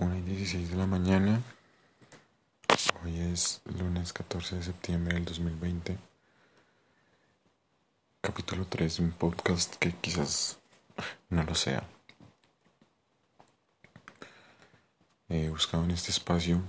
1 y 16 de la mañana. Hoy es lunes 14 de septiembre del 2020. Capítulo 3 de un podcast que quizás no lo sea. He buscado en este espacio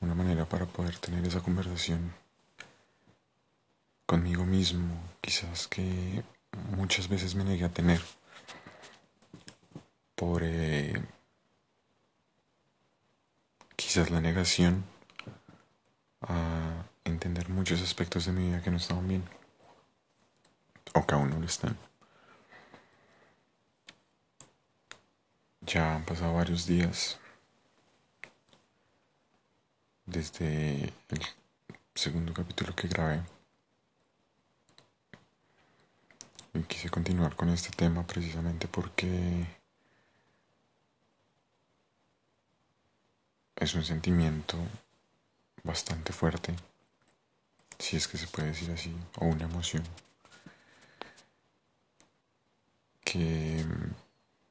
una manera para poder tener esa conversación conmigo mismo, quizás que muchas veces me negué a tener por eh, quizás la negación a entender muchos aspectos de mi vida que no estaban bien o que aún no lo están. Ya han pasado varios días desde el segundo capítulo que grabé y quise continuar con este tema precisamente porque es un sentimiento bastante fuerte, si es que se puede decir así, o una emoción que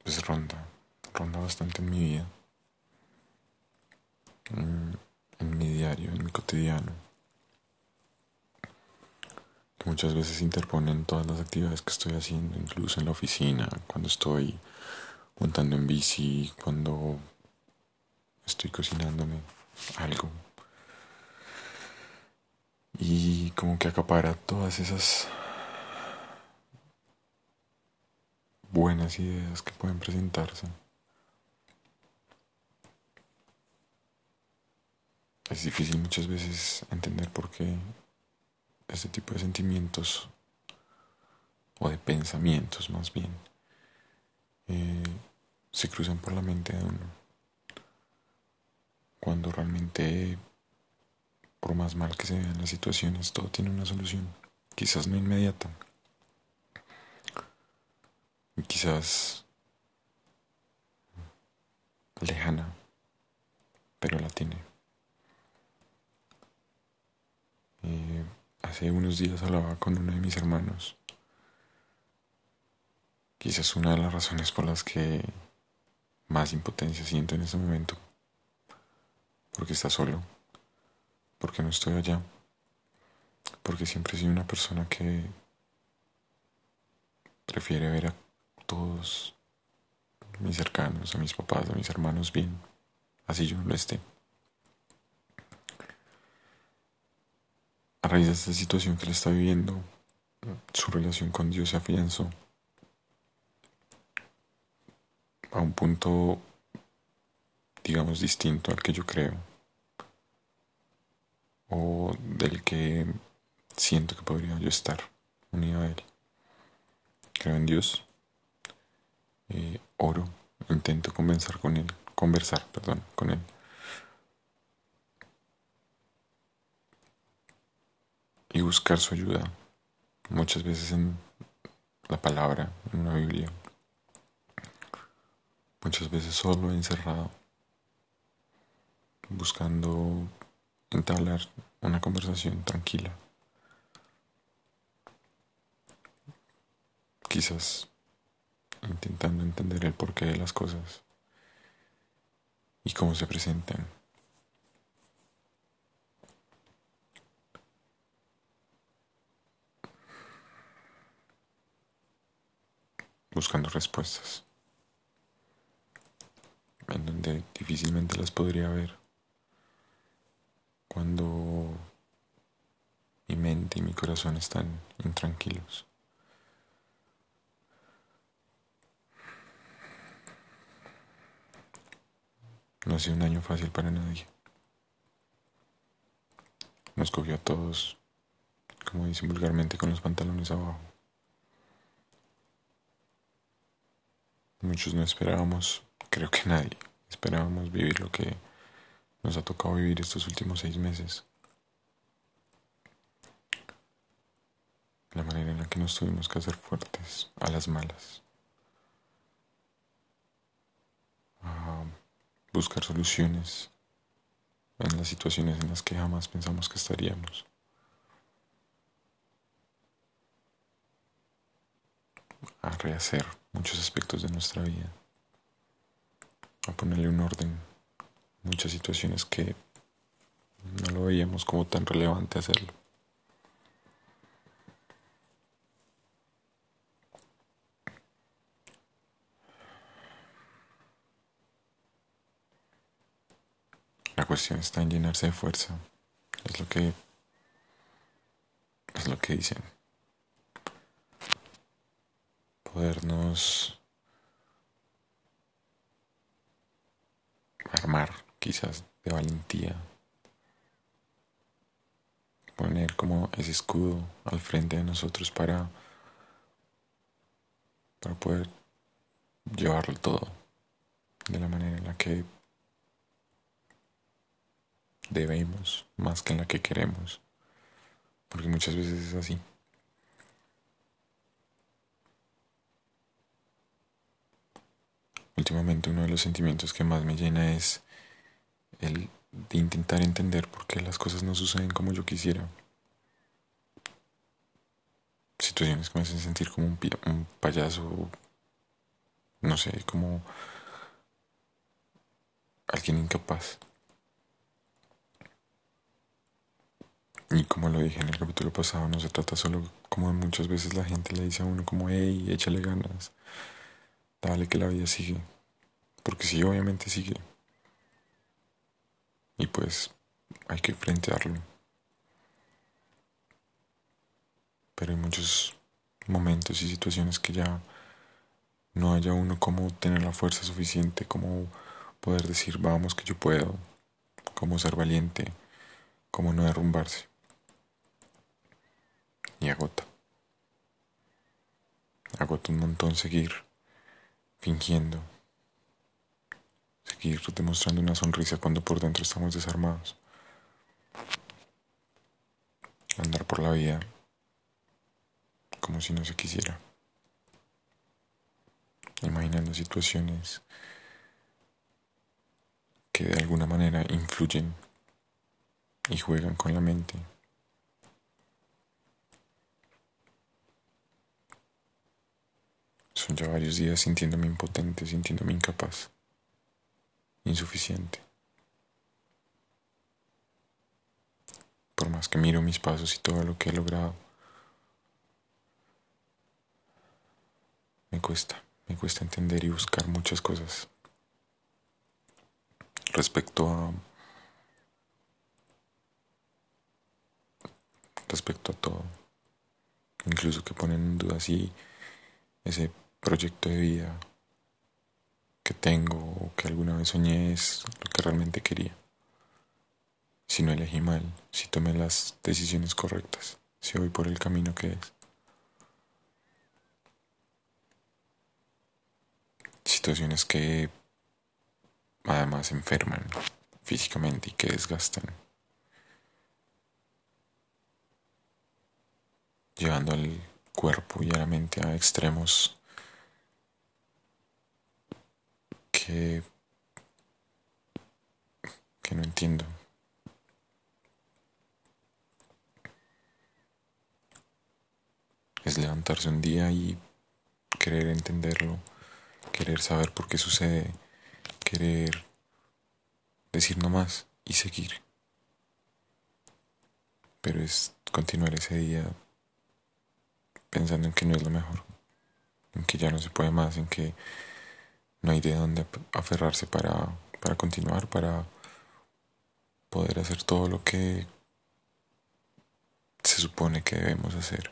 pues ronda, ronda bastante en mi vida, en, mi diario, en mi cotidiano, que muchas veces interpone en todas las actividades que estoy haciendo, incluso en la oficina, cuando estoy montando en bici, cuando estoy cocinándome algo. Y como que acapara todas esas buenas ideas que pueden presentarse. Es difícil muchas veces entender por qué este tipo de sentimientos o de pensamientos más bien eh, se cruzan por la mente de uno cuando realmente, por más mal que se vean las situaciones, todo tiene una solución, quizás no inmediata, quizás lejana, pero la tiene. Eh, hace unos días hablaba con uno de mis hermanos. Quizás una de las razones por las que más impotencia siento en ese momento porque está solo, porque no estoy allá, porque siempre sido una persona que prefiere ver a todos mis cercanos, a mis papás, a mis hermanos bien, así yo no lo esté. A raíz de esta situación que él está viviendo, su relación con Dios se afianzó a un punto, digamos, distinto al que yo creo. O del que siento que podría yo estar unido a Él. Creo en Dios, eh, oro, intento conversar con Él, conversar, perdón, con Él. Y buscar su ayuda, muchas veces en la palabra, en una Biblia, muchas veces solo encerrado, buscando entablar una conversación tranquila. Quizás intentando entender el porqué de las cosas y cómo se presentan. Buscando respuestas en donde difícilmente las podría ver cuando mi mente y mi corazón están intranquilos. No ha sido un año fácil para nadie. Nos cogió a todos, como dicen vulgarmente, con los pantalones abajo. Muchos no esperábamos, creo que nadie, esperábamos vivir lo que nos ha tocado vivir estos últimos seis meses. La manera en la que nos tuvimos que hacer fuertes a las malas. A buscar soluciones en las situaciones en las que jamás pensamos que estaríamos. A rehacer muchos aspectos de nuestra vida. a ponerle un orden. Muchas situaciones que no lo veíamos como tan relevante hacerlo. La cuestión está en llenarse de fuerza. Es lo que es lo que dicen. Podernos armar quizás de valentía. Poner como ese escudo al frente de nosotros para, para poder llevarlo todo de la manera en la que debemos más que en la que queremos, porque muchas veces es así. Últimamente uno de los sentimientos que más me llena es el de intentar entender por qué las cosas no suceden como yo quisiera. Situaciones que me hacen sentir como un, un payaso, no sé, como alguien incapaz. Y como lo dije en el capítulo pasado, no se trata solo como muchas veces la gente le dice a uno como, hey, échale ganas, dale que la vida sigue. Porque sí, obviamente sigue. Y pues hay que enfrentarlo. Pero hay muchos momentos y situaciones que ya no haya uno como tener la fuerza suficiente, como poder decir, vamos que yo puedo, como ser valiente, como no derrumbarse y agota. Agota un montón seguir fingiendo, seguir demostrando una sonrisa cuando por dentro estamos desarmados. Andar por la vida como si no se quisiera. Imaginando situaciones que de alguna manera influyen y juegan con la mente. Son ya varios días sintiéndome impotente, sintiéndome incapaz, insuficiente. Por más que miro mis pasos y todo lo que he logrado, me cuesta, me cuesta entender y buscar muchas cosas respecto a respecto a todo, incluso que ponen en duda si ese proyecto de vida que tengo o que alguna vez soñé es lo que realmente quería. Si no elegí mal, si tomé las decisiones correctas, si voy por el camino que es. Situaciones que además enferman físicamente y que desgastan. Llevando al cuerpo y a la mente a extremos que, que no entiendo. Es levantarse un día y querer entenderlo, querer saber por qué sucede, querer decir no más y seguir. Pero es continuar ese día pensando en que no es lo mejor, en que ya no se puede más, en que no hay de dónde aferrarse para, para continuar, para poder hacer todo lo que se supone que debemos hacer.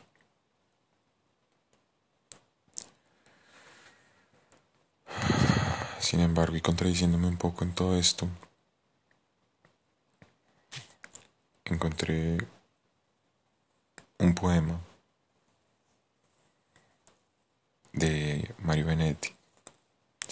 Sin embargo, y contradiciéndome un poco en todo esto, encontré un poema de Mario Benedetti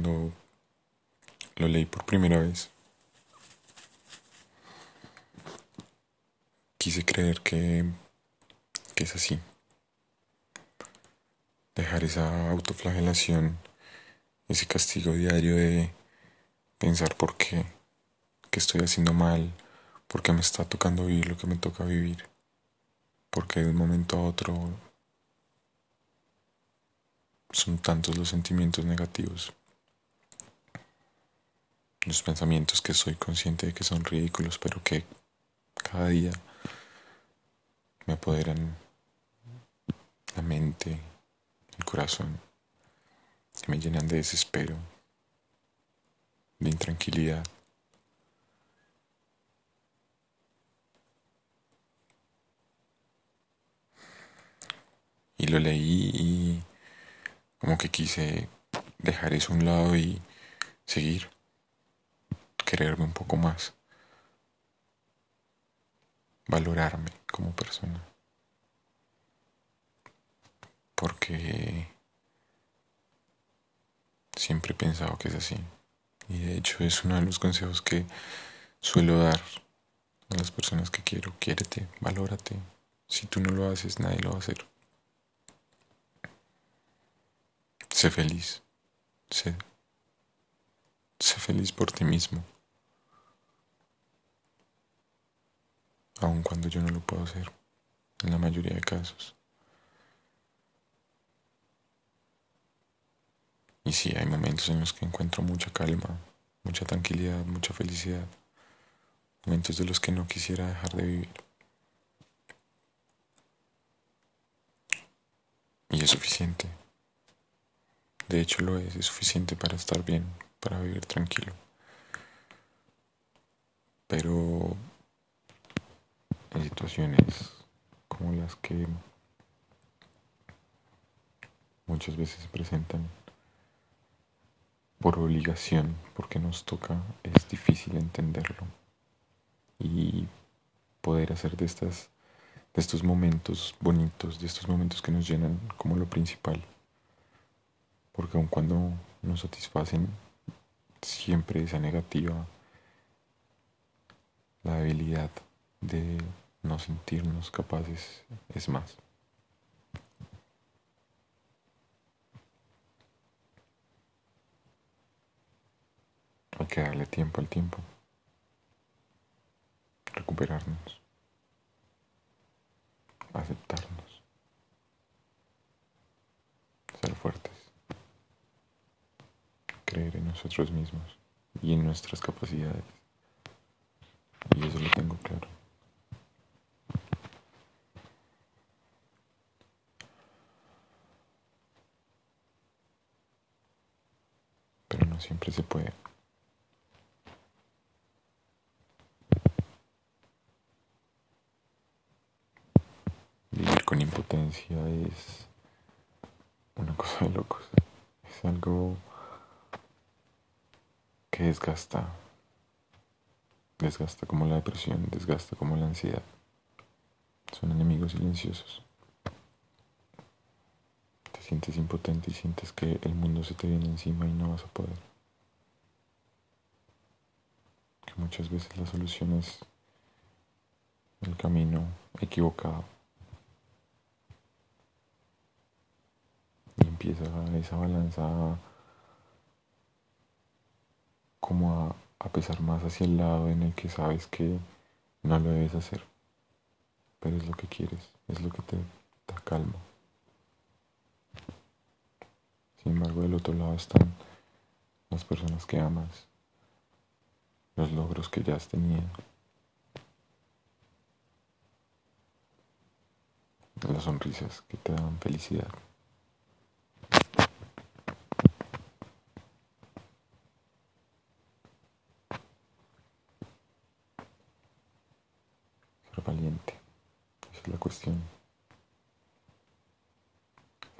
Cuando lo leí por primera vez, quise creer que, es así. Dejar esa autoflagelación ese castigo diario de pensar por qué, qué estoy haciendo mal, por qué me está tocando vivir lo que me toca vivir, porque de un momento a otro son tantos los sentimientos negativos, los pensamientos que soy consciente de que son ridículos, pero que cada día me apoderan la mente, el corazón que me llenan de desespero, de intranquilidad. Y lo leí y como que quise dejar eso a un lado y seguir, quererme un poco más, valorarme como persona. Porque Siempre he pensado que es así. Y de hecho es uno de los consejos que suelo dar a las personas que quiero. Quiérete, valórate. Si tú no lo haces, nadie lo va a hacer. Sé feliz. Sé, sé feliz por ti mismo. Aun cuando yo no lo puedo hacer. En la mayoría de casos. Y sí, hay momentos en los que encuentro mucha calma, mucha tranquilidad, mucha felicidad. Momentos de los que no quisiera dejar de vivir. Y es suficiente. De hecho lo es, es suficiente para estar bien, para vivir tranquilo. Pero en situaciones como las que muchas veces se presentan, por obligación, porque nos toca, es difícil entenderlo. Y poder hacer de, estas, de estos momentos bonitos, de estos momentos que nos llenan como lo principal. Porque aun cuando nos satisfacen, siempre esa negativa, la habilidad de no sentirnos capaces es más. Hay que darle tiempo al tiempo. Recuperarnos. Aceptarnos. Ser fuertes. Creer en nosotros mismos y en nuestras capacidades. Y eso lo tengo claro. Pero siempre se puede. con impotencia es una cosa de locos. Es algo que desgasta. Desgasta como la depresión, desgasta como la ansiedad. Son enemigos silenciosos. Te sientes impotente y sientes que el mundo se te viene encima y no vas a poder. Que muchas veces la solución es el camino equivocado. Y empieza esa balanza como a, pesar más hacia el lado en el que sabes que no lo debes hacer, pero es lo que quieres, es lo que te da calma. Sin embargo, del otro lado están las personas que amas, los logros que ya has tenido, las sonrisas que te dan felicidad. valiente. Esa es la cuestión.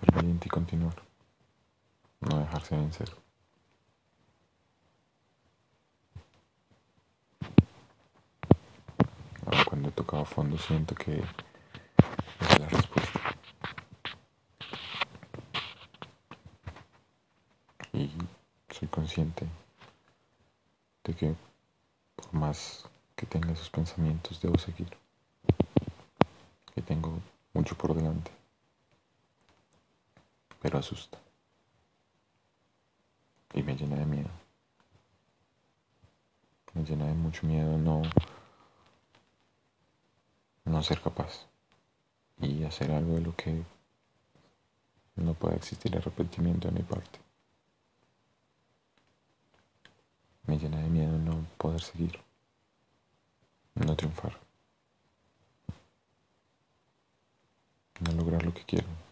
Ser valiente y continuar. Ahora cuando he tocado fondo siento que es la respuesta. Y soy consciente de que por más que tenga esos pensamientos debo seguir. Tengo mucho por delante, pero asusta y me llena de miedo. Me llena de mucho miedo no, no ser capaz y hacer algo de lo que no puede existir arrepentimiento de mi parte. Me llena de miedo no poder seguir, no triunfar. a lograr lo que quiero.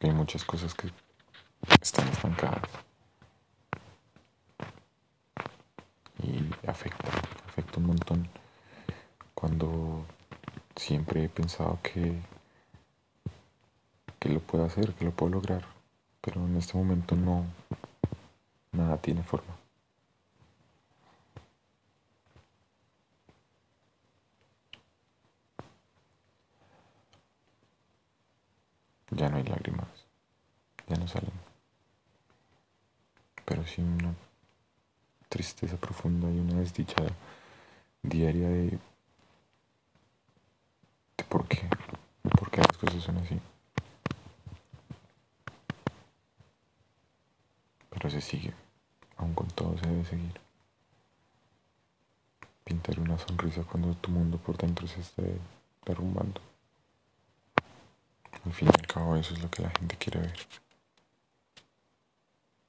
Porque hay muchas cosas que están estancadas. Y afecta, afecta un montón. Cuando siempre he pensado que, que lo puedo hacer, que lo puedo lograr, pero en este momento no, nada tiene forma. Ya no hay lágrimas, ya no salen. Pero sí una tristeza profunda y una desdicha diaria de, de por qué, por qué las cosas son así. Pero se sigue, aún con todo se debe seguir. Pintar una sonrisa cuando tu mundo por dentro se esté derrumbando. Al fin al cabo eso es lo que la gente quiere ver.